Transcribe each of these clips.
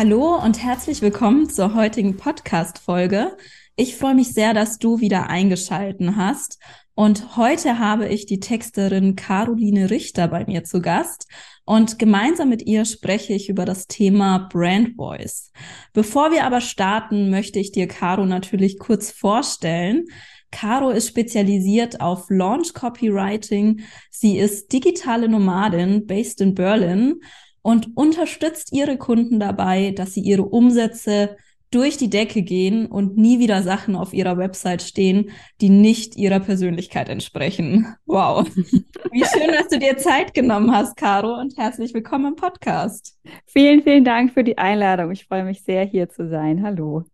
Hallo und herzlich willkommen zur heutigen Podcast-Folge. Ich freue mich sehr, dass du wieder eingeschalten hast. Und heute habe ich die Texterin Caroline Richter bei mir zu Gast. Und gemeinsam mit ihr spreche ich über das Thema Brand Voice. Bevor wir aber starten, möchte ich dir Caro natürlich kurz vorstellen. Caro ist spezialisiert auf Launch Copywriting. Sie ist digitale Nomadin based in Berlin und unterstützt ihre Kunden dabei, dass sie ihre Umsätze durch die Decke gehen und nie wieder Sachen auf ihrer Website stehen, die nicht ihrer Persönlichkeit entsprechen. Wow. Wie schön, dass du dir Zeit genommen hast, Caro, und herzlich willkommen im Podcast. Vielen, vielen Dank für die Einladung. Ich freue mich sehr, hier zu sein. Hallo.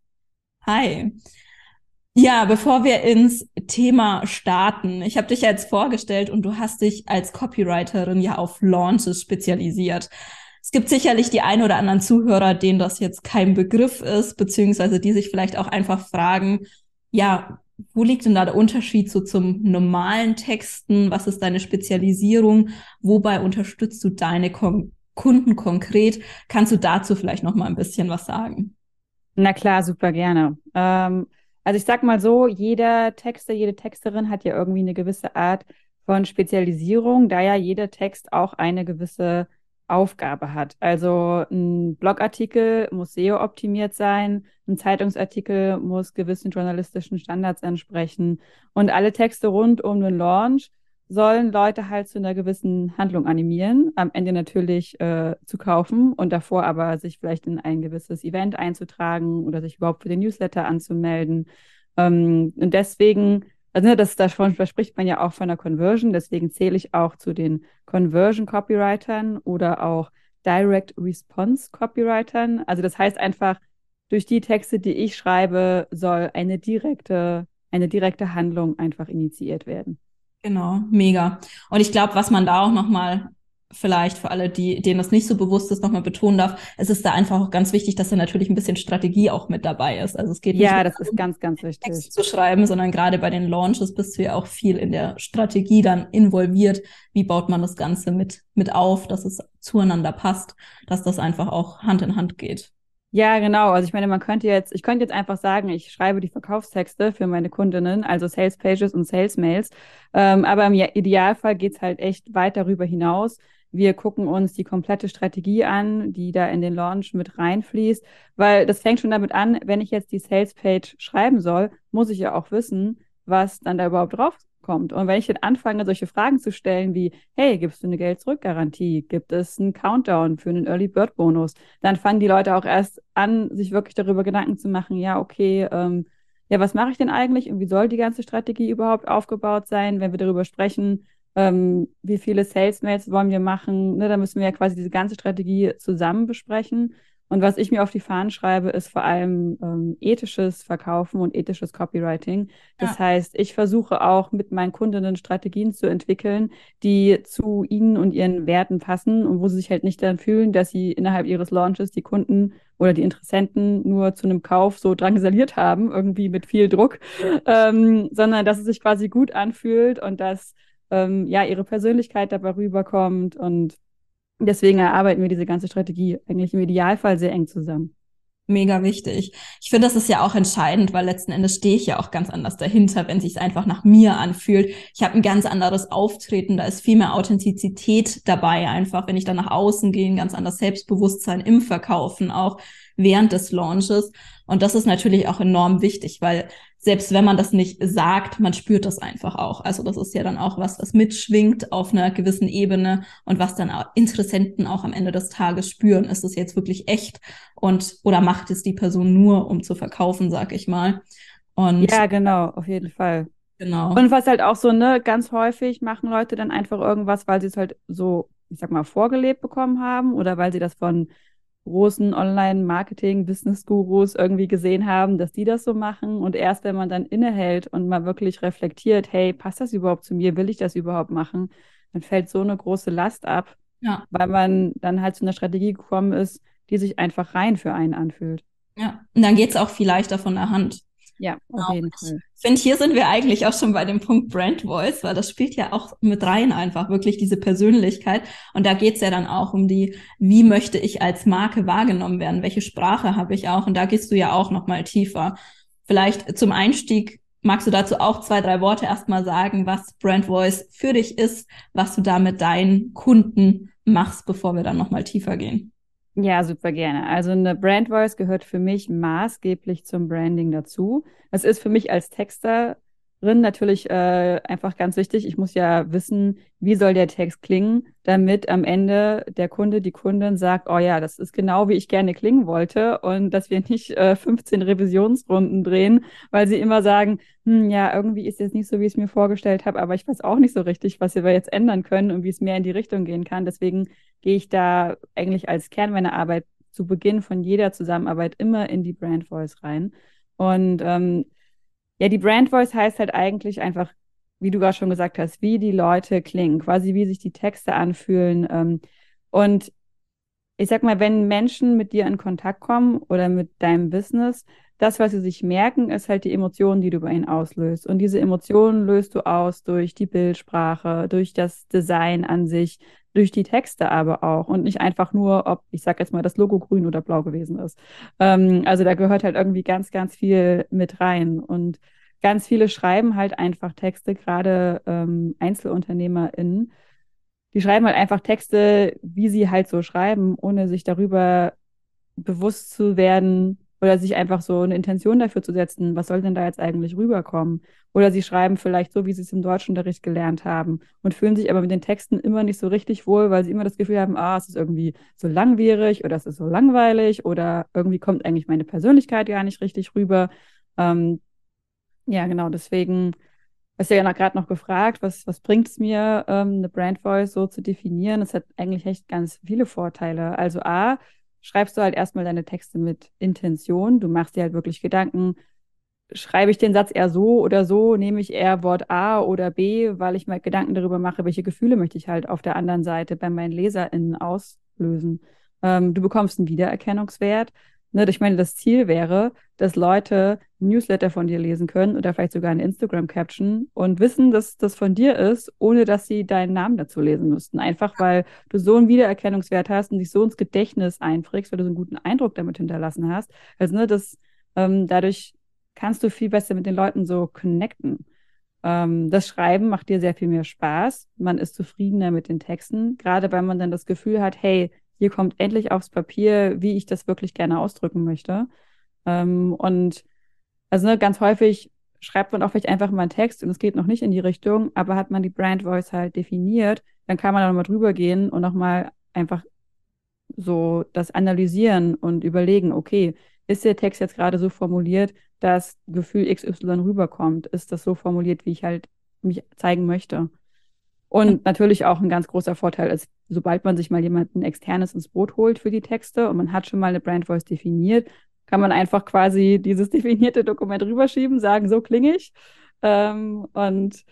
Hi. Ja, bevor wir ins Thema starten, ich habe dich ja jetzt vorgestellt und du hast dich als Copywriterin ja auf Launches spezialisiert. Es gibt sicherlich die ein oder anderen Zuhörer, denen das jetzt kein Begriff ist, beziehungsweise die sich vielleicht auch einfach fragen, ja, wo liegt denn da der Unterschied so zum normalen Texten? Was ist deine Spezialisierung? Wobei unterstützt du deine Kon Kunden konkret? Kannst du dazu vielleicht noch mal ein bisschen was sagen? Na klar, super gerne. Ähm, also ich sag mal so, jeder Texter, jede Texterin hat ja irgendwie eine gewisse Art von Spezialisierung, da ja jeder Text auch eine gewisse Aufgabe hat. Also ein Blogartikel muss SEO optimiert sein, ein Zeitungsartikel muss gewissen journalistischen Standards entsprechen und alle Texte rund um den Launch sollen Leute halt zu einer gewissen Handlung animieren, am Ende natürlich äh, zu kaufen und davor aber sich vielleicht in ein gewisses Event einzutragen oder sich überhaupt für den Newsletter anzumelden. Ähm, und deswegen also ne, das, davon spricht man ja auch von der Conversion, deswegen zähle ich auch zu den Conversion Copywritern oder auch Direct Response Copywritern. Also das heißt einfach, durch die Texte, die ich schreibe, soll eine direkte, eine direkte Handlung einfach initiiert werden. Genau, mega. Und ich glaube, was man da auch nochmal vielleicht für alle, die, denen das nicht so bewusst ist, nochmal betonen darf, es ist da einfach auch ganz wichtig, dass da natürlich ein bisschen Strategie auch mit dabei ist. Also es geht nicht ja, das ist ganz, ganz wichtig. Text zu schreiben, sondern gerade bei den Launches bist du ja auch viel in der Strategie dann involviert. Wie baut man das Ganze mit, mit auf, dass es zueinander passt, dass das einfach auch Hand in Hand geht. Ja, genau. Also ich meine, man könnte jetzt, ich könnte jetzt einfach sagen, ich schreibe die Verkaufstexte für meine Kundinnen, also Sales Pages und Sales Mails. Ähm, aber im Idealfall geht's halt echt weit darüber hinaus. Wir gucken uns die komplette Strategie an, die da in den Launch mit reinfließt, weil das fängt schon damit an, wenn ich jetzt die Sales Page schreiben soll, muss ich ja auch wissen, was dann da überhaupt drauf kommt. Und wenn ich dann anfange, solche Fragen zu stellen wie, hey, gibst du eine Geld-Zurück-Garantie? Gibt es einen Countdown für einen Early Bird Bonus? Dann fangen die Leute auch erst an, sich wirklich darüber Gedanken zu machen, ja, okay, ähm, ja, was mache ich denn eigentlich und wie soll die ganze Strategie überhaupt aufgebaut sein, wenn wir darüber sprechen, ähm, wie viele Sales-Mails wollen wir machen. Ne, da müssen wir ja quasi diese ganze Strategie zusammen besprechen. Und was ich mir auf die Fahnen schreibe, ist vor allem ähm, ethisches Verkaufen und ethisches Copywriting. Das ja. heißt, ich versuche auch mit meinen Kundinnen Strategien zu entwickeln, die zu ihnen und ihren Werten passen und wo sie sich halt nicht dann fühlen, dass sie innerhalb ihres Launches die Kunden oder die Interessenten nur zu einem Kauf so drangsaliert haben, irgendwie mit viel Druck, ähm, sondern dass es sich quasi gut anfühlt und dass ähm, ja ihre Persönlichkeit dabei rüberkommt und deswegen erarbeiten wir diese ganze Strategie eigentlich im Idealfall sehr eng zusammen. Mega wichtig. Ich finde, das ist ja auch entscheidend, weil letzten Endes stehe ich ja auch ganz anders dahinter, wenn sich einfach nach mir anfühlt. Ich habe ein ganz anderes Auftreten, da ist viel mehr Authentizität dabei, einfach, wenn ich dann nach außen gehe, ein ganz anderes Selbstbewusstsein im Verkaufen, auch während des Launches. Und das ist natürlich auch enorm wichtig, weil selbst wenn man das nicht sagt, man spürt das einfach auch. Also das ist ja dann auch was, was mitschwingt auf einer gewissen Ebene und was dann auch Interessenten auch am Ende des Tages spüren. Ist es jetzt wirklich echt und oder macht es die Person nur, um zu verkaufen, sag ich mal. Und ja, genau, auf jeden Fall. Genau. Und was halt auch so, ne, ganz häufig machen Leute dann einfach irgendwas, weil sie es halt so ich sag mal, vorgelebt bekommen haben oder weil sie das von großen Online-Marketing-Business-Gurus irgendwie gesehen haben, dass die das so machen. Und erst wenn man dann innehält und mal wirklich reflektiert, hey, passt das überhaupt zu mir? Will ich das überhaupt machen? Dann fällt so eine große Last ab, ja. weil man dann halt zu einer Strategie gekommen ist, die sich einfach rein für einen anfühlt. Ja, und dann geht es auch viel leichter von der Hand. Ja, auf jeden Fall. Ich finde, hier sind wir eigentlich auch schon bei dem Punkt Brand Voice, weil das spielt ja auch mit rein einfach wirklich diese Persönlichkeit. Und da geht's ja dann auch um die, wie möchte ich als Marke wahrgenommen werden? Welche Sprache habe ich auch? Und da gehst du ja auch nochmal tiefer. Vielleicht zum Einstieg magst du dazu auch zwei, drei Worte erstmal sagen, was Brand Voice für dich ist, was du da mit deinen Kunden machst, bevor wir dann nochmal tiefer gehen. Ja, super gerne. Also eine Brand Voice gehört für mich maßgeblich zum Branding dazu. Das ist für mich als Texterin natürlich äh, einfach ganz wichtig. Ich muss ja wissen, wie soll der Text klingen, damit am Ende der Kunde, die Kundin sagt, oh ja, das ist genau, wie ich gerne klingen wollte und dass wir nicht äh, 15 Revisionsrunden drehen, weil sie immer sagen, hm, ja, irgendwie ist jetzt nicht so, wie ich es mir vorgestellt habe, aber ich weiß auch nicht so richtig, was wir jetzt ändern können und wie es mehr in die Richtung gehen kann. Deswegen gehe ich da eigentlich als Kern meiner Arbeit zu Beginn von jeder Zusammenarbeit immer in die Brand Voice rein. Und ähm, ja, die Brand Voice heißt halt eigentlich einfach, wie du gerade schon gesagt hast, wie die Leute klingen, quasi wie sich die Texte anfühlen. Ähm, und ich sag mal, wenn Menschen mit dir in Kontakt kommen oder mit deinem Business, das, was sie sich merken, ist halt die Emotionen, die du bei ihnen auslöst. Und diese Emotionen löst du aus durch die Bildsprache, durch das Design an sich, durch die Texte aber auch und nicht einfach nur, ob, ich sag jetzt mal, das Logo grün oder blau gewesen ist. Ähm, also da gehört halt irgendwie ganz, ganz viel mit rein. Und ganz viele schreiben halt einfach Texte, gerade ähm, EinzelunternehmerInnen, die schreiben halt einfach Texte, wie sie halt so schreiben, ohne sich darüber bewusst zu werden, oder sich einfach so eine Intention dafür zu setzen, was soll denn da jetzt eigentlich rüberkommen? Oder sie schreiben vielleicht so, wie sie es im Deutschunterricht gelernt haben und fühlen sich aber mit den Texten immer nicht so richtig wohl, weil sie immer das Gefühl haben, ah, es ist irgendwie so langwierig oder es ist so langweilig oder irgendwie kommt eigentlich meine Persönlichkeit gar nicht richtig rüber. Ähm, ja, genau, deswegen hast du ja gerade noch gefragt, was, was bringt es mir, ähm, eine Brand Voice so zu definieren? Es hat eigentlich echt ganz viele Vorteile. Also A, schreibst du halt erstmal deine Texte mit Intention. Du machst dir halt wirklich Gedanken, schreibe ich den Satz eher so oder so, nehme ich eher Wort A oder B, weil ich mir Gedanken darüber mache, welche Gefühle möchte ich halt auf der anderen Seite bei meinen LeserInnen auslösen. Ähm, du bekommst einen Wiedererkennungswert. Ne, ich meine, das Ziel wäre, dass Leute Newsletter von dir lesen können oder vielleicht sogar eine Instagram-Caption und wissen, dass das von dir ist, ohne dass sie deinen Namen dazu lesen müssten. Einfach weil du so einen Wiedererkennungswert hast und dich so ins Gedächtnis einprägst, weil du so einen guten Eindruck damit hinterlassen hast. Also, ne, das, ähm, dadurch kannst du viel besser mit den Leuten so connecten. Ähm, das Schreiben macht dir sehr viel mehr Spaß. Man ist zufriedener mit den Texten, gerade weil man dann das Gefühl hat, hey, hier kommt endlich aufs Papier, wie ich das wirklich gerne ausdrücken möchte. Ähm, und also ne, ganz häufig schreibt man auch vielleicht einfach mal einen Text und es geht noch nicht in die Richtung, aber hat man die Brand Voice halt definiert, dann kann man da nochmal drüber gehen und nochmal einfach so das analysieren und überlegen, okay, ist der Text jetzt gerade so formuliert, dass Gefühl XY rüberkommt? Ist das so formuliert, wie ich halt mich zeigen möchte? Und natürlich auch ein ganz großer Vorteil ist, sobald man sich mal jemanden externes ins Boot holt für die Texte und man hat schon mal eine Brand Voice definiert, kann man einfach quasi dieses definierte Dokument rüberschieben, sagen, so klinge ich. Ähm, und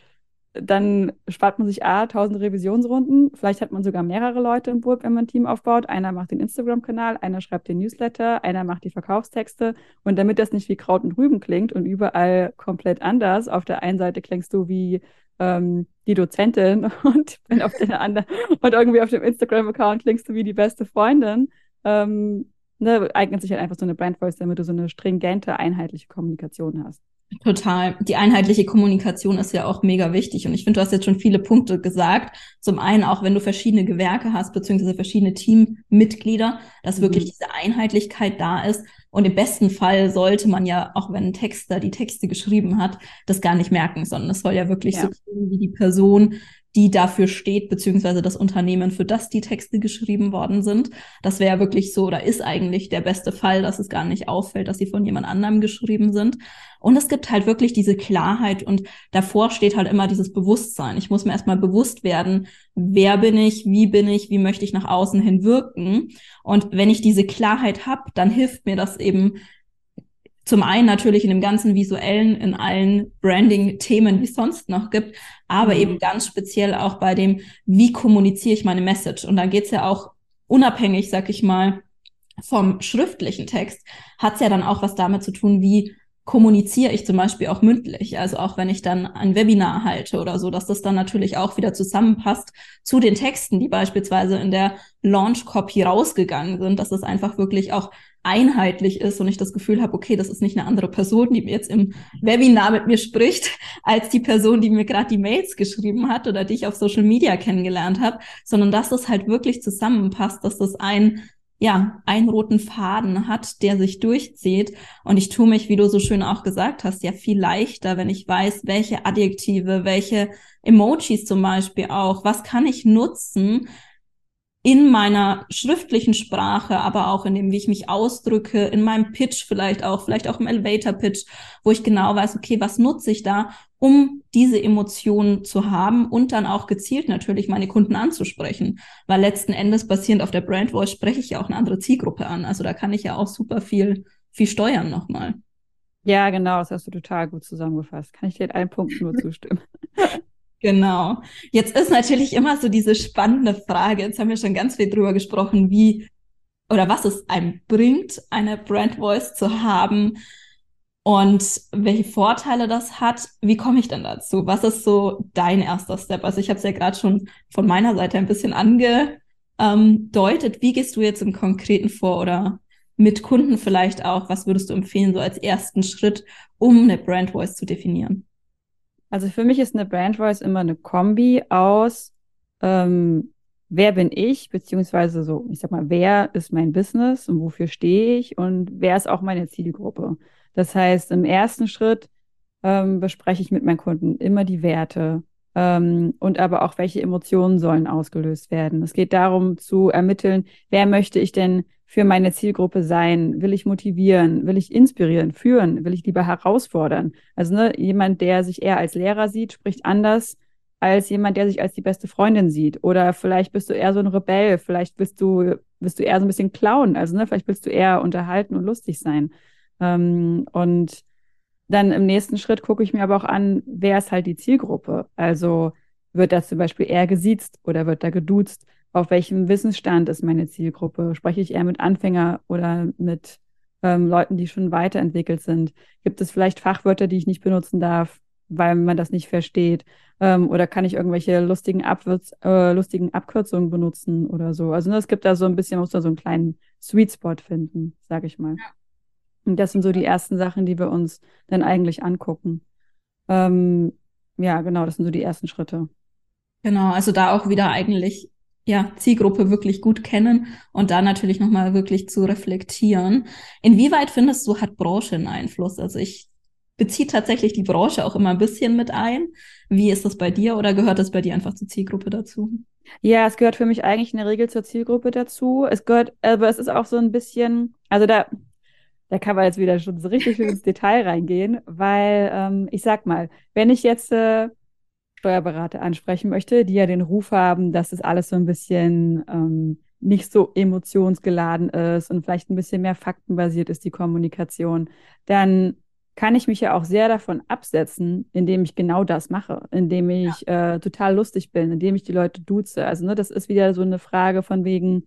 dann spart man sich A, tausend Revisionsrunden. Vielleicht hat man sogar mehrere Leute im Boot, wenn man ein Team aufbaut. Einer macht den Instagram-Kanal, einer schreibt den Newsletter, einer macht die Verkaufstexte. Und damit das nicht wie Kraut und Rüben klingt und überall komplett anders, auf der einen Seite klingst du wie ähm, die Dozentin und bin auf der anderen und irgendwie auf dem Instagram-Account klingst du wie die beste Freundin. Ähm, ne, eignet sich halt einfach so eine Brand Voice, damit du so eine stringente, einheitliche Kommunikation hast. Total. Die einheitliche Kommunikation ist ja auch mega wichtig. Und ich finde, du hast jetzt schon viele Punkte gesagt. Zum einen auch, wenn du verschiedene Gewerke hast, beziehungsweise verschiedene Teammitglieder, dass mhm. wirklich diese Einheitlichkeit da ist. Und im besten Fall sollte man ja, auch wenn ein Texter die Texte geschrieben hat, das gar nicht merken, sondern es soll ja wirklich ja. so klingen wie die Person, die dafür steht, beziehungsweise das Unternehmen, für das die Texte geschrieben worden sind. Das wäre wirklich so oder ist eigentlich der beste Fall, dass es gar nicht auffällt, dass sie von jemand anderem geschrieben sind. Und es gibt halt wirklich diese Klarheit und davor steht halt immer dieses Bewusstsein. Ich muss mir erstmal bewusst werden, wer bin ich, wie bin ich, wie möchte ich nach außen hin wirken. Und wenn ich diese Klarheit habe, dann hilft mir das eben zum einen natürlich in dem ganzen visuellen, in allen Branding-Themen, wie es sonst noch gibt, aber mhm. eben ganz speziell auch bei dem, wie kommuniziere ich meine Message. Und da geht's ja auch unabhängig, sag ich mal, vom schriftlichen Text, hat's ja dann auch was damit zu tun, wie kommuniziere ich zum Beispiel auch mündlich. Also auch wenn ich dann ein Webinar halte oder so, dass das dann natürlich auch wieder zusammenpasst zu den Texten, die beispielsweise in der Launch Copy rausgegangen sind, dass das einfach wirklich auch einheitlich ist und ich das Gefühl habe, okay, das ist nicht eine andere Person, die jetzt im Webinar mit mir spricht, als die Person, die mir gerade die Mails geschrieben hat oder die ich auf Social Media kennengelernt habe, sondern dass das halt wirklich zusammenpasst, dass das ein ja, einen roten Faden hat, der sich durchzieht. Und ich tue mich, wie du so schön auch gesagt hast, ja viel leichter, wenn ich weiß, welche Adjektive, welche Emojis zum Beispiel auch, was kann ich nutzen, in meiner schriftlichen Sprache, aber auch in dem, wie ich mich ausdrücke, in meinem Pitch vielleicht auch, vielleicht auch im Elevator Pitch, wo ich genau weiß, okay, was nutze ich da, um diese Emotionen zu haben und dann auch gezielt natürlich meine Kunden anzusprechen. Weil letzten Endes basierend auf der Brand Voice spreche ich ja auch eine andere Zielgruppe an. Also da kann ich ja auch super viel, viel steuern nochmal. Ja, genau, das hast du total gut zusammengefasst. Kann ich dir in allen Punkten nur zustimmen. Genau. Jetzt ist natürlich immer so diese spannende Frage. Jetzt haben wir schon ganz viel drüber gesprochen, wie oder was es einem bringt, eine Brand Voice zu haben und welche Vorteile das hat. Wie komme ich denn dazu? Was ist so dein erster Step? Also ich habe es ja gerade schon von meiner Seite ein bisschen angedeutet. Wie gehst du jetzt im Konkreten vor oder mit Kunden vielleicht auch? Was würdest du empfehlen, so als ersten Schritt, um eine Brand Voice zu definieren? Also für mich ist eine Brand Voice immer eine Kombi aus, ähm, wer bin ich, beziehungsweise so, ich sag mal, wer ist mein Business und wofür stehe ich und wer ist auch meine Zielgruppe. Das heißt, im ersten Schritt ähm, bespreche ich mit meinen Kunden immer die Werte ähm, und aber auch, welche Emotionen sollen ausgelöst werden. Es geht darum zu ermitteln, wer möchte ich denn für meine Zielgruppe sein? Will ich motivieren? Will ich inspirieren, führen? Will ich lieber herausfordern? Also ne, jemand, der sich eher als Lehrer sieht, spricht anders als jemand, der sich als die beste Freundin sieht. Oder vielleicht bist du eher so ein Rebell, vielleicht bist du, bist du eher so ein bisschen Clown. Also ne, vielleicht willst du eher unterhalten und lustig sein. Ähm, und dann im nächsten Schritt gucke ich mir aber auch an, wer ist halt die Zielgruppe? Also wird das zum Beispiel eher gesiezt oder wird da geduzt? Auf welchem Wissensstand ist meine Zielgruppe? Spreche ich eher mit Anfänger oder mit ähm, Leuten, die schon weiterentwickelt sind? Gibt es vielleicht Fachwörter, die ich nicht benutzen darf, weil man das nicht versteht? Ähm, oder kann ich irgendwelche lustigen, Abwürz, äh, lustigen Abkürzungen benutzen oder so? Also ne, es gibt da so ein bisschen, man muss da so einen kleinen Sweet Spot finden, sage ich mal. Ja. Und das sind so die ersten Sachen, die wir uns dann eigentlich angucken. Ähm, ja, genau, das sind so die ersten Schritte. Genau, also da auch wieder eigentlich ja, Zielgruppe wirklich gut kennen und da natürlich nochmal wirklich zu reflektieren. Inwieweit findest du, hat Branche einen Einfluss? Also ich beziehe tatsächlich die Branche auch immer ein bisschen mit ein. Wie ist das bei dir oder gehört das bei dir einfach zur Zielgruppe dazu? Ja, es gehört für mich eigentlich in der Regel zur Zielgruppe dazu. Es gehört, aber es ist auch so ein bisschen, also da, da kann man jetzt wieder schon so richtig ins Detail reingehen, weil ähm, ich sag mal, wenn ich jetzt äh, Steuerberater ansprechen möchte, die ja den Ruf haben, dass das alles so ein bisschen ähm, nicht so emotionsgeladen ist und vielleicht ein bisschen mehr faktenbasiert ist, die Kommunikation, dann kann ich mich ja auch sehr davon absetzen, indem ich genau das mache, indem ich ja. äh, total lustig bin, indem ich die Leute duze. Also ne, das ist wieder so eine Frage von wegen,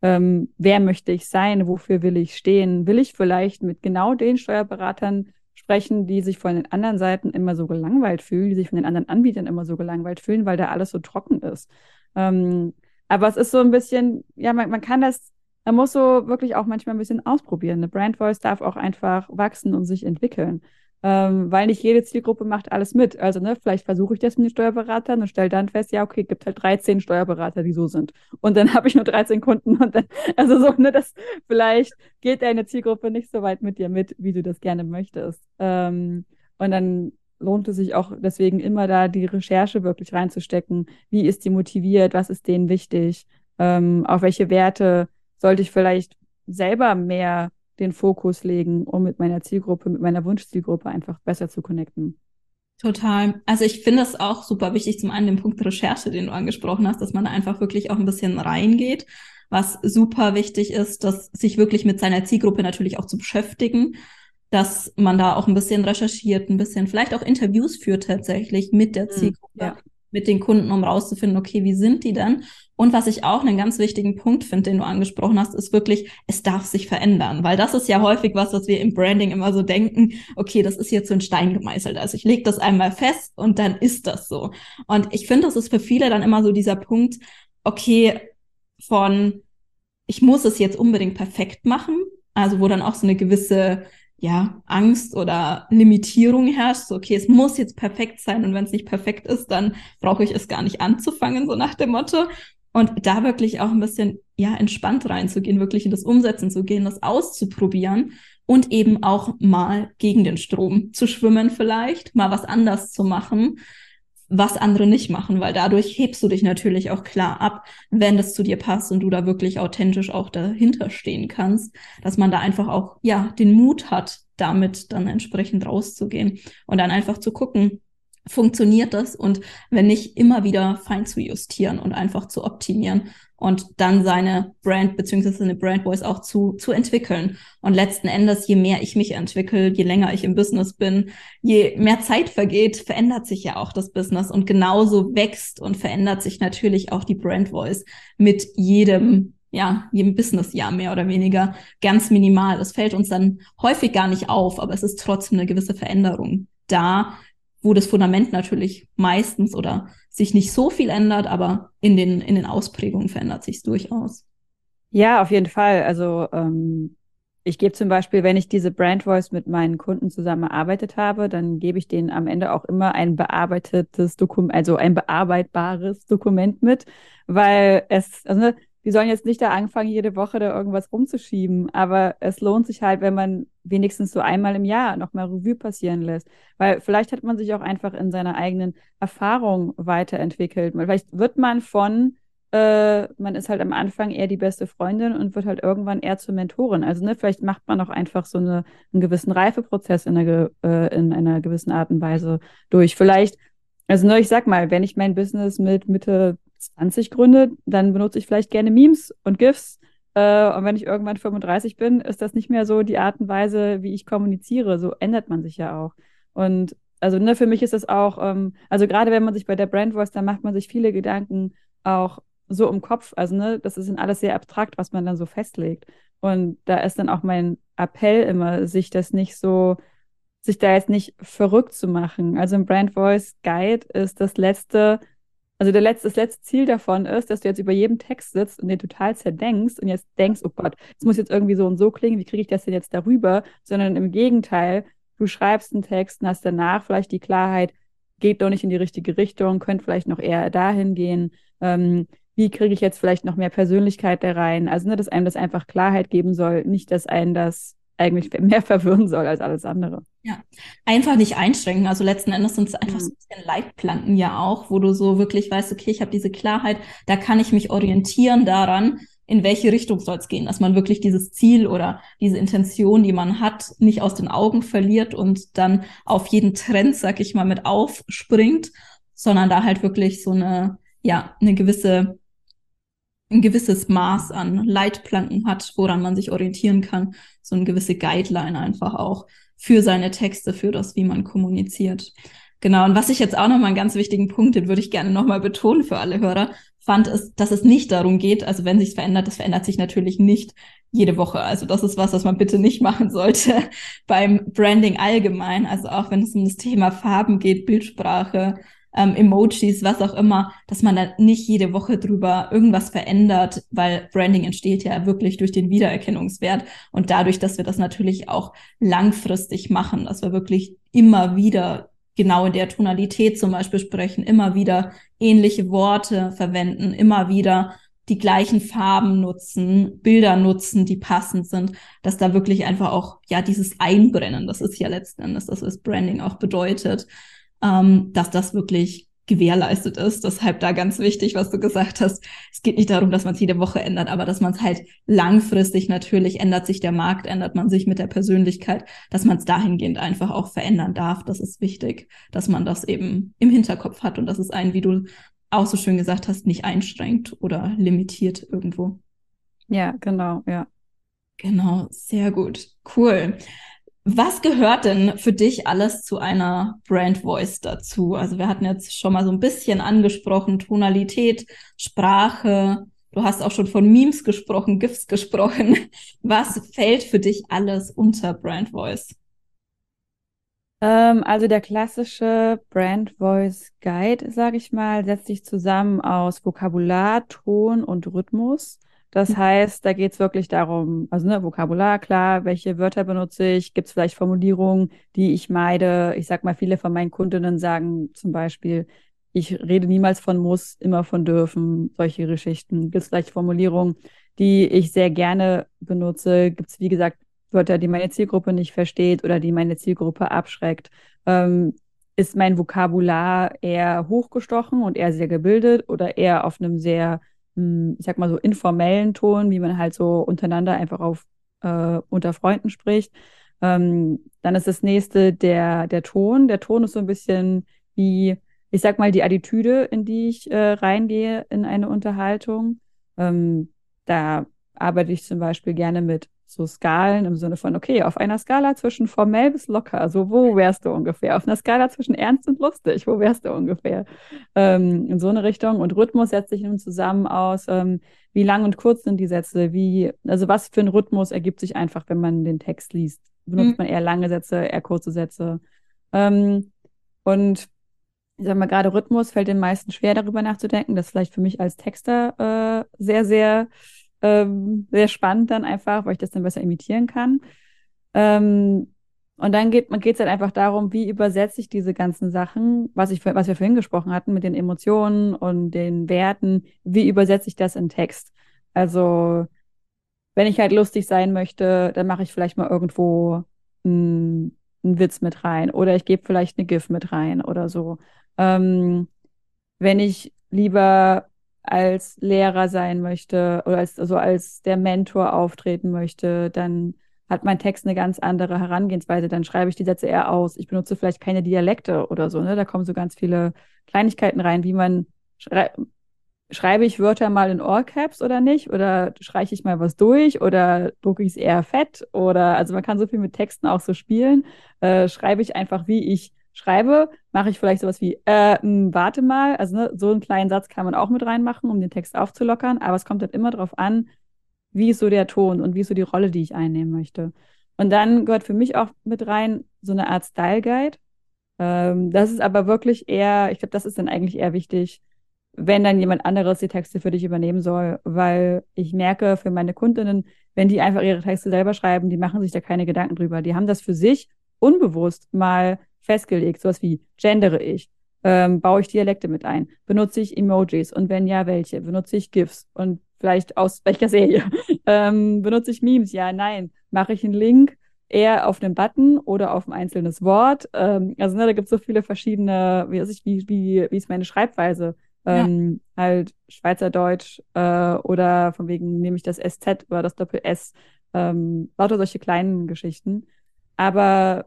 ähm, wer möchte ich sein, wofür will ich stehen? Will ich vielleicht mit genau den Steuerberatern sprechen, die sich von den anderen Seiten immer so gelangweilt fühlen, die sich von den anderen Anbietern immer so gelangweilt fühlen, weil da alles so trocken ist. Ähm, aber es ist so ein bisschen, ja, man, man kann das, man muss so wirklich auch manchmal ein bisschen ausprobieren. Eine Brand Voice darf auch einfach wachsen und sich entwickeln ähm, weil nicht jede Zielgruppe macht alles mit. Also, ne, vielleicht versuche ich das mit den Steuerberatern und stelle dann fest, ja, okay, gibt halt 13 Steuerberater, die so sind. Und dann habe ich nur 13 Kunden und dann, also so, ne, das vielleicht geht deine Zielgruppe nicht so weit mit dir mit, wie du das gerne möchtest. Ähm, und dann lohnt es sich auch deswegen immer da die Recherche wirklich reinzustecken. Wie ist die motiviert? Was ist denen wichtig? Ähm, auf welche Werte sollte ich vielleicht selber mehr den Fokus legen, um mit meiner Zielgruppe, mit meiner Wunschzielgruppe einfach besser zu connecten? Total. Also ich finde es auch super wichtig, zum einen den Punkt Recherche, den du angesprochen hast, dass man da einfach wirklich auch ein bisschen reingeht. Was super wichtig ist, dass sich wirklich mit seiner Zielgruppe natürlich auch zu beschäftigen, dass man da auch ein bisschen recherchiert, ein bisschen vielleicht auch Interviews führt tatsächlich mit der hm, Zielgruppe. Ja mit den Kunden, um rauszufinden, okay, wie sind die denn? Und was ich auch einen ganz wichtigen Punkt finde, den du angesprochen hast, ist wirklich, es darf sich verändern, weil das ist ja häufig was, was wir im Branding immer so denken, okay, das ist jetzt so ein Stein gemeißelt. Also ich lege das einmal fest und dann ist das so. Und ich finde, das ist für viele dann immer so dieser Punkt, okay, von ich muss es jetzt unbedingt perfekt machen, also wo dann auch so eine gewisse ja, Angst oder Limitierung herrscht. So, okay, es muss jetzt perfekt sein und wenn es nicht perfekt ist, dann brauche ich es gar nicht anzufangen, so nach dem Motto. Und da wirklich auch ein bisschen, ja, entspannt reinzugehen, wirklich in das Umsetzen zu gehen, das auszuprobieren und eben auch mal gegen den Strom zu schwimmen vielleicht, mal was anders zu machen was andere nicht machen, weil dadurch hebst du dich natürlich auch klar ab, wenn das zu dir passt und du da wirklich authentisch auch dahinter stehen kannst, dass man da einfach auch, ja, den Mut hat, damit dann entsprechend rauszugehen und dann einfach zu gucken, funktioniert das und wenn nicht, immer wieder fein zu justieren und einfach zu optimieren und dann seine Brand beziehungsweise eine Brand Voice auch zu, zu entwickeln. Und letzten Endes, je mehr ich mich entwickle, je länger ich im Business bin, je mehr Zeit vergeht, verändert sich ja auch das Business und genauso wächst und verändert sich natürlich auch die Brand Voice mit jedem ja, jedem Businessjahr mehr oder weniger ganz minimal. Das fällt uns dann häufig gar nicht auf, aber es ist trotzdem eine gewisse Veränderung da, wo das Fundament natürlich meistens oder sich nicht so viel ändert, aber in den, in den Ausprägungen verändert sich es durchaus. Ja, auf jeden Fall. Also ähm, ich gebe zum Beispiel, wenn ich diese Brand Voice mit meinen Kunden zusammen erarbeitet habe, dann gebe ich denen am Ende auch immer ein bearbeitetes Dokument, also ein bearbeitbares Dokument mit, weil es, also ne, die sollen jetzt nicht da anfangen, jede Woche da irgendwas rumzuschieben, aber es lohnt sich halt, wenn man wenigstens so einmal im Jahr nochmal Revue passieren lässt. Weil vielleicht hat man sich auch einfach in seiner eigenen Erfahrung weiterentwickelt. Vielleicht wird man von, äh, man ist halt am Anfang eher die beste Freundin und wird halt irgendwann eher zur Mentorin. Also ne, vielleicht macht man auch einfach so eine, einen gewissen Reifeprozess in einer, äh, in einer gewissen Art und Weise durch. Vielleicht also nur, ich sag mal, wenn ich mein Business mit Mitte 20 gründe, dann benutze ich vielleicht gerne Memes und GIFs. Äh, und wenn ich irgendwann 35 bin, ist das nicht mehr so die Art und Weise, wie ich kommuniziere. So ändert man sich ja auch. Und also ne, für mich ist das auch, ähm, also gerade wenn man sich bei der Brand Voice, da macht man sich viele Gedanken auch so im Kopf. Also ne, das ist alles sehr abstrakt, was man dann so festlegt. Und da ist dann auch mein Appell immer, sich das nicht so sich da jetzt nicht verrückt zu machen. Also im Brand Voice Guide ist das letzte, also der letzte, das letzte Ziel davon ist, dass du jetzt über jedem Text sitzt und den total zerdenkst und jetzt denkst, oh Gott, es muss jetzt irgendwie so und so klingen, wie kriege ich das denn jetzt darüber? Sondern im Gegenteil, du schreibst einen Text und hast danach vielleicht die Klarheit, geht doch nicht in die richtige Richtung, könnte vielleicht noch eher dahin gehen. Ähm, wie kriege ich jetzt vielleicht noch mehr Persönlichkeit da rein? Also, ne, dass einem das einfach Klarheit geben soll, nicht, dass einen das eigentlich mehr verwirren soll als alles andere. Ja, einfach nicht einschränken. Also letzten Endes sind es einfach mhm. so ein bisschen Leitplanken ja auch, wo du so wirklich weißt, okay, ich habe diese Klarheit, da kann ich mich orientieren daran, in welche Richtung soll es gehen, dass man wirklich dieses Ziel oder diese Intention, die man hat, nicht aus den Augen verliert und dann auf jeden Trend, sag ich mal, mit aufspringt, sondern da halt wirklich so eine, ja, eine gewisse ein gewisses Maß an Leitplanken hat, woran man sich orientieren kann. So eine gewisse Guideline einfach auch für seine Texte, für das, wie man kommuniziert. Genau. Und was ich jetzt auch nochmal einen ganz wichtigen Punkt, den würde ich gerne nochmal betonen für alle Hörer, fand, ist, dass es nicht darum geht, also wenn sich verändert, das verändert sich natürlich nicht jede Woche. Also das ist was, was man bitte nicht machen sollte beim Branding allgemein. Also auch wenn es um das Thema Farben geht, Bildsprache, ähm, Emojis, was auch immer, dass man da nicht jede Woche drüber irgendwas verändert, weil Branding entsteht ja wirklich durch den Wiedererkennungswert und dadurch, dass wir das natürlich auch langfristig machen, dass wir wirklich immer wieder genau in der Tonalität zum Beispiel sprechen, immer wieder ähnliche Worte verwenden, immer wieder die gleichen Farben nutzen, Bilder nutzen, die passend sind, dass da wirklich einfach auch, ja, dieses Einbrennen, das ist ja letzten Endes das, was Branding auch bedeutet, ähm, dass das wirklich gewährleistet ist. Deshalb da ganz wichtig, was du gesagt hast. Es geht nicht darum, dass man es jede Woche ändert, aber dass man es halt langfristig natürlich ändert sich der Markt, ändert man sich mit der Persönlichkeit, dass man es dahingehend einfach auch verändern darf. Das ist wichtig, dass man das eben im Hinterkopf hat und dass es einen, wie du auch so schön gesagt hast, nicht einschränkt oder limitiert irgendwo. Ja, genau, ja. Genau, sehr gut. Cool. Was gehört denn für dich alles zu einer Brand Voice dazu? Also wir hatten jetzt schon mal so ein bisschen angesprochen, Tonalität, Sprache. Du hast auch schon von Memes gesprochen, GIFs gesprochen. Was fällt für dich alles unter Brand Voice? Ähm, also der klassische Brand Voice Guide, sage ich mal, setzt sich zusammen aus Vokabular, Ton und Rhythmus. Das heißt, da geht es wirklich darum, also ne, Vokabular, klar, welche Wörter benutze ich, gibt es vielleicht Formulierungen, die ich meide. Ich sag mal, viele von meinen Kundinnen sagen zum Beispiel, ich rede niemals von muss, immer von dürfen, solche Geschichten. Gibt es vielleicht Formulierungen, die ich sehr gerne benutze? Gibt es, wie gesagt, Wörter, die meine Zielgruppe nicht versteht oder die meine Zielgruppe abschreckt? Ähm, ist mein Vokabular eher hochgestochen und eher sehr gebildet oder eher auf einem sehr hm, ich sag mal so informellen Ton, wie man halt so untereinander einfach auf äh, unter Freunden spricht. Ähm, dann ist das nächste der, der Ton. Der Ton ist so ein bisschen wie, ich sag mal, die Attitüde, in die ich äh, reingehe in eine Unterhaltung. Ähm, da arbeite ich zum Beispiel gerne mit so Skalen im Sinne von, okay, auf einer Skala zwischen formell bis locker, also wo wärst du ungefähr? Auf einer Skala zwischen ernst und lustig, wo wärst du ungefähr? Ähm, in so eine Richtung. Und Rhythmus setzt sich nun zusammen aus, ähm, wie lang und kurz sind die Sätze, wie, also was für ein Rhythmus ergibt sich einfach, wenn man den Text liest. Benutzt mhm. man eher lange Sätze, eher kurze Sätze? Ähm, und ich sag mal, gerade Rhythmus fällt den meisten schwer, darüber nachzudenken. Das ist vielleicht für mich als Texter äh, sehr, sehr ähm, sehr spannend dann einfach, weil ich das dann besser imitieren kann. Ähm, und dann geht es halt einfach darum, wie übersetze ich diese ganzen Sachen, was ich was wir vorhin gesprochen hatten mit den Emotionen und den Werten, wie übersetze ich das in Text? Also wenn ich halt lustig sein möchte, dann mache ich vielleicht mal irgendwo einen, einen Witz mit rein oder ich gebe vielleicht eine GIF mit rein oder so. Ähm, wenn ich lieber als Lehrer sein möchte oder als, also als der Mentor auftreten möchte, dann hat mein Text eine ganz andere Herangehensweise. Dann schreibe ich die Sätze eher aus. Ich benutze vielleicht keine Dialekte oder so. Ne? Da kommen so ganz viele Kleinigkeiten rein, wie man schrei schreibe ich Wörter mal in All-Caps oder nicht? Oder streiche ich mal was durch? Oder drucke ich es eher fett? Oder also man kann so viel mit Texten auch so spielen. Äh, schreibe ich einfach, wie ich schreibe, mache ich vielleicht sowas wie, äh, mh, warte mal, also ne, so einen kleinen Satz kann man auch mit reinmachen, um den Text aufzulockern, aber es kommt halt immer darauf an, wie ist so der Ton und wie ist so die Rolle, die ich einnehmen möchte. Und dann gehört für mich auch mit rein so eine Art Style Guide. Ähm, das ist aber wirklich eher, ich glaube, das ist dann eigentlich eher wichtig, wenn dann jemand anderes die Texte für dich übernehmen soll, weil ich merke für meine Kundinnen, wenn die einfach ihre Texte selber schreiben, die machen sich da keine Gedanken drüber. Die haben das für sich unbewusst mal festgelegt, sowas wie gendere ich, ähm, baue ich Dialekte mit ein, benutze ich Emojis und wenn ja, welche, benutze ich GIFs und vielleicht aus welcher Serie, ähm, benutze ich Memes, ja, nein, mache ich einen Link eher auf einen Button oder auf ein einzelnes Wort, ähm, also ne, da gibt es so viele verschiedene, wie, ich, wie, wie, wie ist meine Schreibweise, ähm, ja. halt Schweizerdeutsch äh, oder von wegen nehme ich das SZ oder das Doppel S, ähm, lauter solche kleinen Geschichten. Aber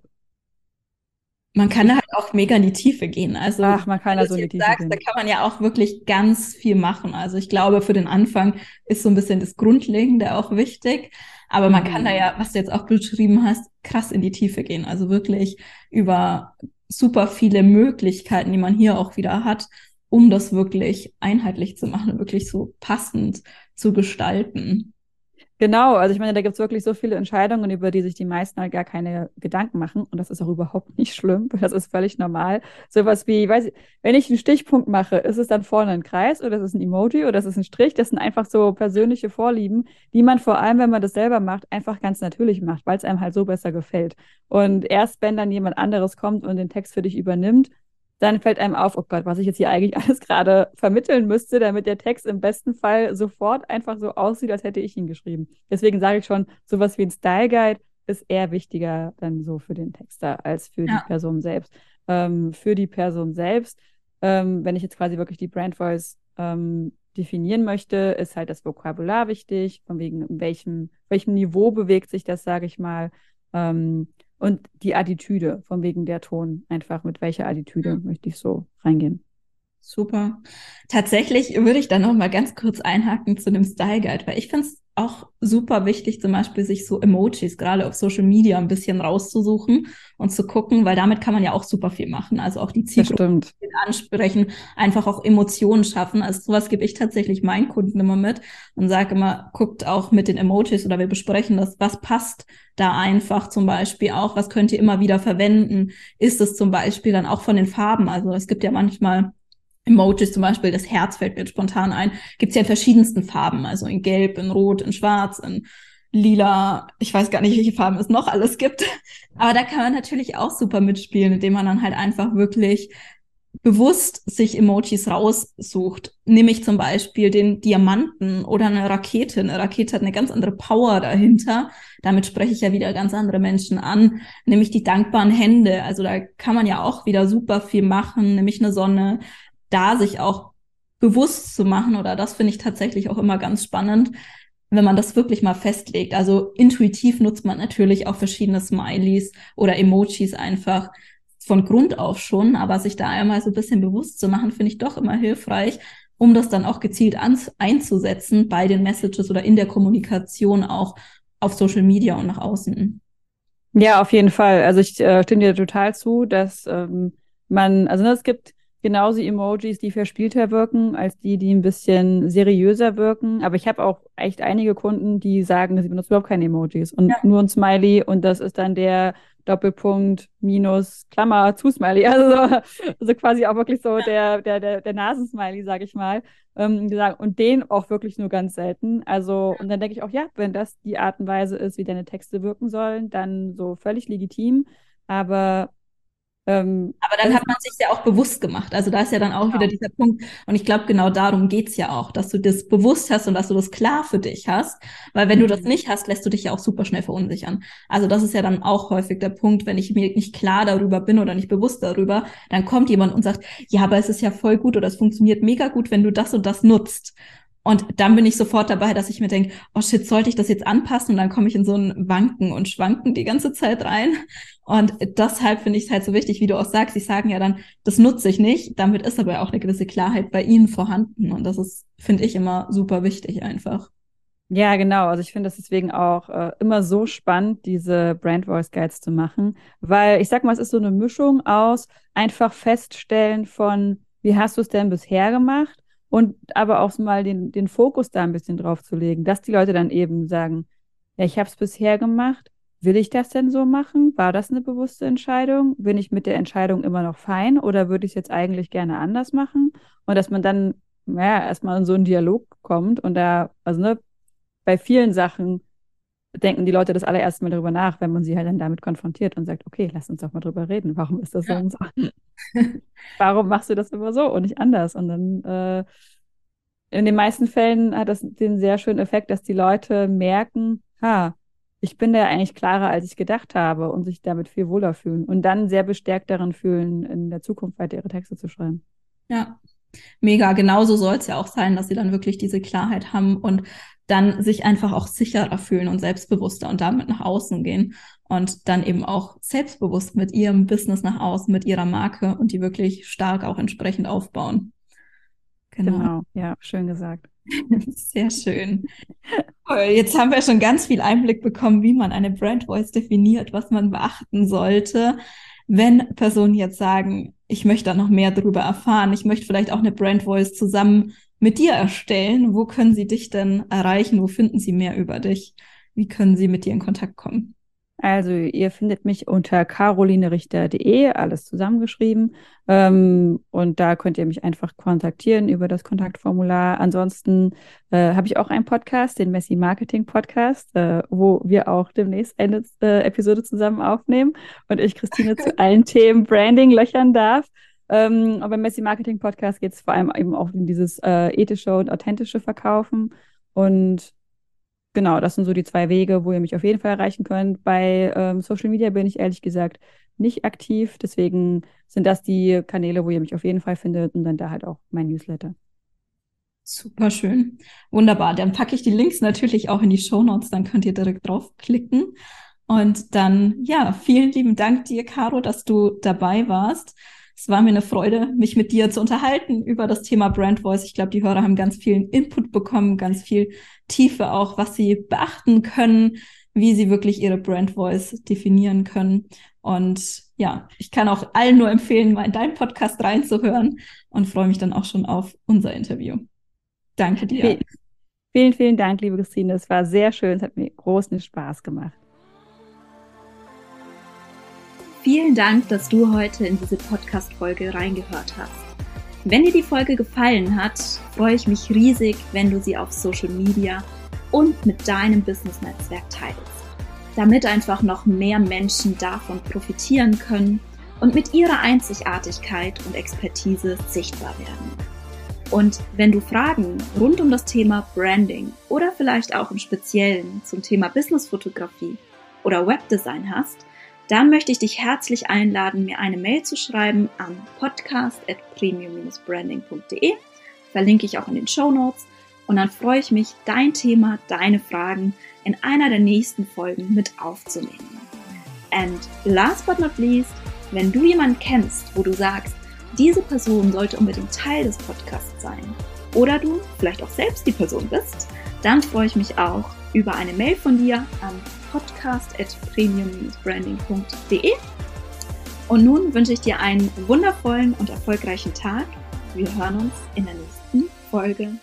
man kann da halt auch mega in die Tiefe gehen. Also, Ach, man kann da so in die Tiefe sagst, gehen. Da kann man ja auch wirklich ganz viel machen. Also ich glaube, für den Anfang ist so ein bisschen das Grundlegende auch wichtig. Aber man mhm. kann da ja, was du jetzt auch beschrieben hast, krass in die Tiefe gehen. Also wirklich über super viele Möglichkeiten, die man hier auch wieder hat, um das wirklich einheitlich zu machen, wirklich so passend zu gestalten. Genau, also ich meine, da gibt es wirklich so viele Entscheidungen, über die sich die meisten halt gar keine Gedanken machen. Und das ist auch überhaupt nicht schlimm, das ist völlig normal. Sowas wie, weiß ich, wenn ich einen Stichpunkt mache, ist es dann vorne ein Kreis oder ist es ein Emoji oder ist es ein Strich? Das sind einfach so persönliche Vorlieben, die man vor allem, wenn man das selber macht, einfach ganz natürlich macht, weil es einem halt so besser gefällt. Und erst wenn dann jemand anderes kommt und den Text für dich übernimmt, dann fällt einem auf, oh Gott, was ich jetzt hier eigentlich alles gerade vermitteln müsste, damit der Text im besten Fall sofort einfach so aussieht, als hätte ich ihn geschrieben. Deswegen sage ich schon, sowas wie ein Style Guide ist eher wichtiger dann so für den Texter als für ja. die Person selbst. Ähm, für die Person selbst, ähm, wenn ich jetzt quasi wirklich die Brand Voice ähm, definieren möchte, ist halt das Vokabular wichtig, von wegen in welchem, welchem Niveau bewegt sich das, sage ich mal. Ähm, und die Attitüde, von wegen der Ton, einfach mit welcher Attitüde möchte ich so reingehen. Super. Tatsächlich würde ich dann noch mal ganz kurz einhaken zu dem Style Guide, weil ich finde es auch super wichtig, zum Beispiel sich so Emojis gerade auf Social Media ein bisschen rauszusuchen und zu gucken, weil damit kann man ja auch super viel machen. Also auch die Zielgruppe ansprechen, einfach auch Emotionen schaffen. Also sowas gebe ich tatsächlich meinen Kunden immer mit und sage immer, guckt auch mit den Emojis oder wir besprechen das, was passt da einfach zum Beispiel auch, was könnt ihr immer wieder verwenden? Ist es zum Beispiel dann auch von den Farben? Also es gibt ja manchmal Emojis zum Beispiel, das Herz fällt mir spontan ein, gibt es ja in verschiedensten Farben, also in Gelb, in Rot, in Schwarz, in Lila, ich weiß gar nicht, welche Farben es noch alles gibt. Aber da kann man natürlich auch super mitspielen, indem man dann halt einfach wirklich bewusst sich Emojis raussucht. Nämlich zum Beispiel den Diamanten oder eine Rakete. Eine Rakete hat eine ganz andere Power dahinter. Damit spreche ich ja wieder ganz andere Menschen an. Nämlich die dankbaren Hände. Also da kann man ja auch wieder super viel machen. Nämlich eine Sonne, da sich auch bewusst zu machen, oder das finde ich tatsächlich auch immer ganz spannend, wenn man das wirklich mal festlegt. Also intuitiv nutzt man natürlich auch verschiedene Smileys oder Emojis einfach von Grund auf schon, aber sich da einmal so ein bisschen bewusst zu machen, finde ich doch immer hilfreich, um das dann auch gezielt einzusetzen bei den Messages oder in der Kommunikation auch auf Social Media und nach außen. Ja, auf jeden Fall. Also ich äh, stimme dir total zu, dass ähm, man, also ne, es gibt genauso Emojis, die verspielter wirken, als die, die ein bisschen seriöser wirken. Aber ich habe auch echt einige Kunden, die sagen, sie benutzen überhaupt keine Emojis und ja. nur ein Smiley und das ist dann der Doppelpunkt minus Klammer zu Smiley. Also, also quasi auch wirklich so der, der, der, der Nasensmiley, sag ich mal. Ähm, und den auch wirklich nur ganz selten. Also, und dann denke ich auch, ja, wenn das die Art und Weise ist, wie deine Texte wirken sollen, dann so völlig legitim. Aber ähm, Aber dann hat man sich ja auch bewusst gemacht. Also da ist ja dann auch genau. wieder dieser Punkt. Und ich glaube, genau darum geht's ja auch, dass du das bewusst hast und dass du das klar für dich hast. Weil wenn du das mhm. nicht hast, lässt du dich ja auch super schnell verunsichern. Also das ist ja dann auch häufig der Punkt, wenn ich mir nicht klar darüber bin oder nicht bewusst darüber, dann kommt jemand und sagt, ja, aber es ist ja voll gut oder es funktioniert mega gut, wenn du das und das nutzt. Und dann bin ich sofort dabei, dass ich mir denke, oh shit, sollte ich das jetzt anpassen? Und dann komme ich in so ein Wanken und Schwanken die ganze Zeit rein. Und deshalb finde ich es halt so wichtig, wie du auch sagst, sie sagen ja dann, das nutze ich nicht. Damit ist aber auch eine gewisse Klarheit bei ihnen vorhanden. Und das ist, finde ich, immer super wichtig einfach. Ja, genau. Also ich finde das deswegen auch äh, immer so spannend, diese Brand Voice Guides zu machen, weil ich sag mal, es ist so eine Mischung aus einfach feststellen von, wie hast du es denn bisher gemacht? Und aber auch mal den, den Fokus da ein bisschen drauf zu legen, dass die Leute dann eben sagen, ja, ich habe es bisher gemacht, will ich das denn so machen? War das eine bewusste Entscheidung? Bin ich mit der Entscheidung immer noch fein oder würde ich es jetzt eigentlich gerne anders machen? Und dass man dann, naja, erstmal in so einen Dialog kommt und da, also ne, bei vielen Sachen denken die Leute das allererste Mal darüber nach, wenn man sie halt dann damit konfrontiert und sagt, okay, lass uns doch mal drüber reden. Warum ist das so ja. und so? Warum machst du das immer so und nicht anders? Und dann äh, in den meisten Fällen hat das den sehr schönen Effekt, dass die Leute merken, ha, ich bin da eigentlich klarer, als ich gedacht habe und sich damit viel wohler fühlen und dann sehr bestärkt darin fühlen, in der Zukunft weiter ihre Texte zu schreiben. Ja, mega. Genauso soll es ja auch sein, dass sie dann wirklich diese Klarheit haben und dann sich einfach auch sicherer fühlen und selbstbewusster und damit nach außen gehen und dann eben auch selbstbewusst mit ihrem Business nach außen, mit ihrer Marke und die wirklich stark auch entsprechend aufbauen. Genau, genau. ja, schön gesagt. Sehr schön. Jetzt haben wir schon ganz viel Einblick bekommen, wie man eine Brand Voice definiert, was man beachten sollte. Wenn Personen jetzt sagen, ich möchte da noch mehr darüber erfahren, ich möchte vielleicht auch eine Brand Voice zusammen mit dir erstellen. Wo können sie dich denn erreichen? Wo finden sie mehr über dich? Wie können sie mit dir in Kontakt kommen? Also ihr findet mich unter carolinerichter.de, alles zusammengeschrieben. Ähm, und da könnt ihr mich einfach kontaktieren über das Kontaktformular. Ansonsten äh, habe ich auch einen Podcast, den Messi Marketing Podcast, äh, wo wir auch demnächst eine äh, Episode zusammen aufnehmen und ich Christine zu allen Themen Branding löchern darf. Ähm, aber beim Messi Marketing Podcast geht es vor allem eben auch um dieses äh, ethische und authentische Verkaufen. Und genau, das sind so die zwei Wege, wo ihr mich auf jeden Fall erreichen könnt. Bei ähm, Social Media bin ich ehrlich gesagt nicht aktiv. Deswegen sind das die Kanäle, wo ihr mich auf jeden Fall findet und dann da halt auch mein Newsletter. Super schön. Wunderbar. Dann packe ich die Links natürlich auch in die Show Notes, dann könnt ihr direkt draufklicken. Und dann, ja, vielen lieben Dank dir, Caro, dass du dabei warst. Es war mir eine Freude, mich mit dir zu unterhalten über das Thema Brand Voice. Ich glaube, die Hörer haben ganz vielen Input bekommen, ganz viel Tiefe auch, was sie beachten können, wie sie wirklich ihre Brand Voice definieren können. Und ja, ich kann auch allen nur empfehlen, mal in deinen Podcast reinzuhören und freue mich dann auch schon auf unser Interview. Danke dir. Vielen, vielen Dank, liebe Christine. Es war sehr schön. Es hat mir großen Spaß gemacht. Vielen Dank, dass du heute in diese Podcast-Folge reingehört hast. Wenn dir die Folge gefallen hat, freue ich mich riesig, wenn du sie auf Social Media und mit deinem Business-Netzwerk teilst, damit einfach noch mehr Menschen davon profitieren können und mit ihrer Einzigartigkeit und Expertise sichtbar werden. Und wenn du Fragen rund um das Thema Branding oder vielleicht auch im Speziellen zum Thema Businessfotografie oder Webdesign hast, dann möchte ich dich herzlich einladen, mir eine Mail zu schreiben an podcast.premium-branding.de. Verlinke ich auch in den Show Notes. Und dann freue ich mich, dein Thema, deine Fragen in einer der nächsten Folgen mit aufzunehmen. And last but not least, wenn du jemanden kennst, wo du sagst, diese Person sollte unbedingt Teil des Podcasts sein, oder du vielleicht auch selbst die Person bist, dann freue ich mich auch über eine Mail von dir an podcast.premium-branding.de. Und nun wünsche ich dir einen wundervollen und erfolgreichen Tag. Wir hören uns in der nächsten Folge.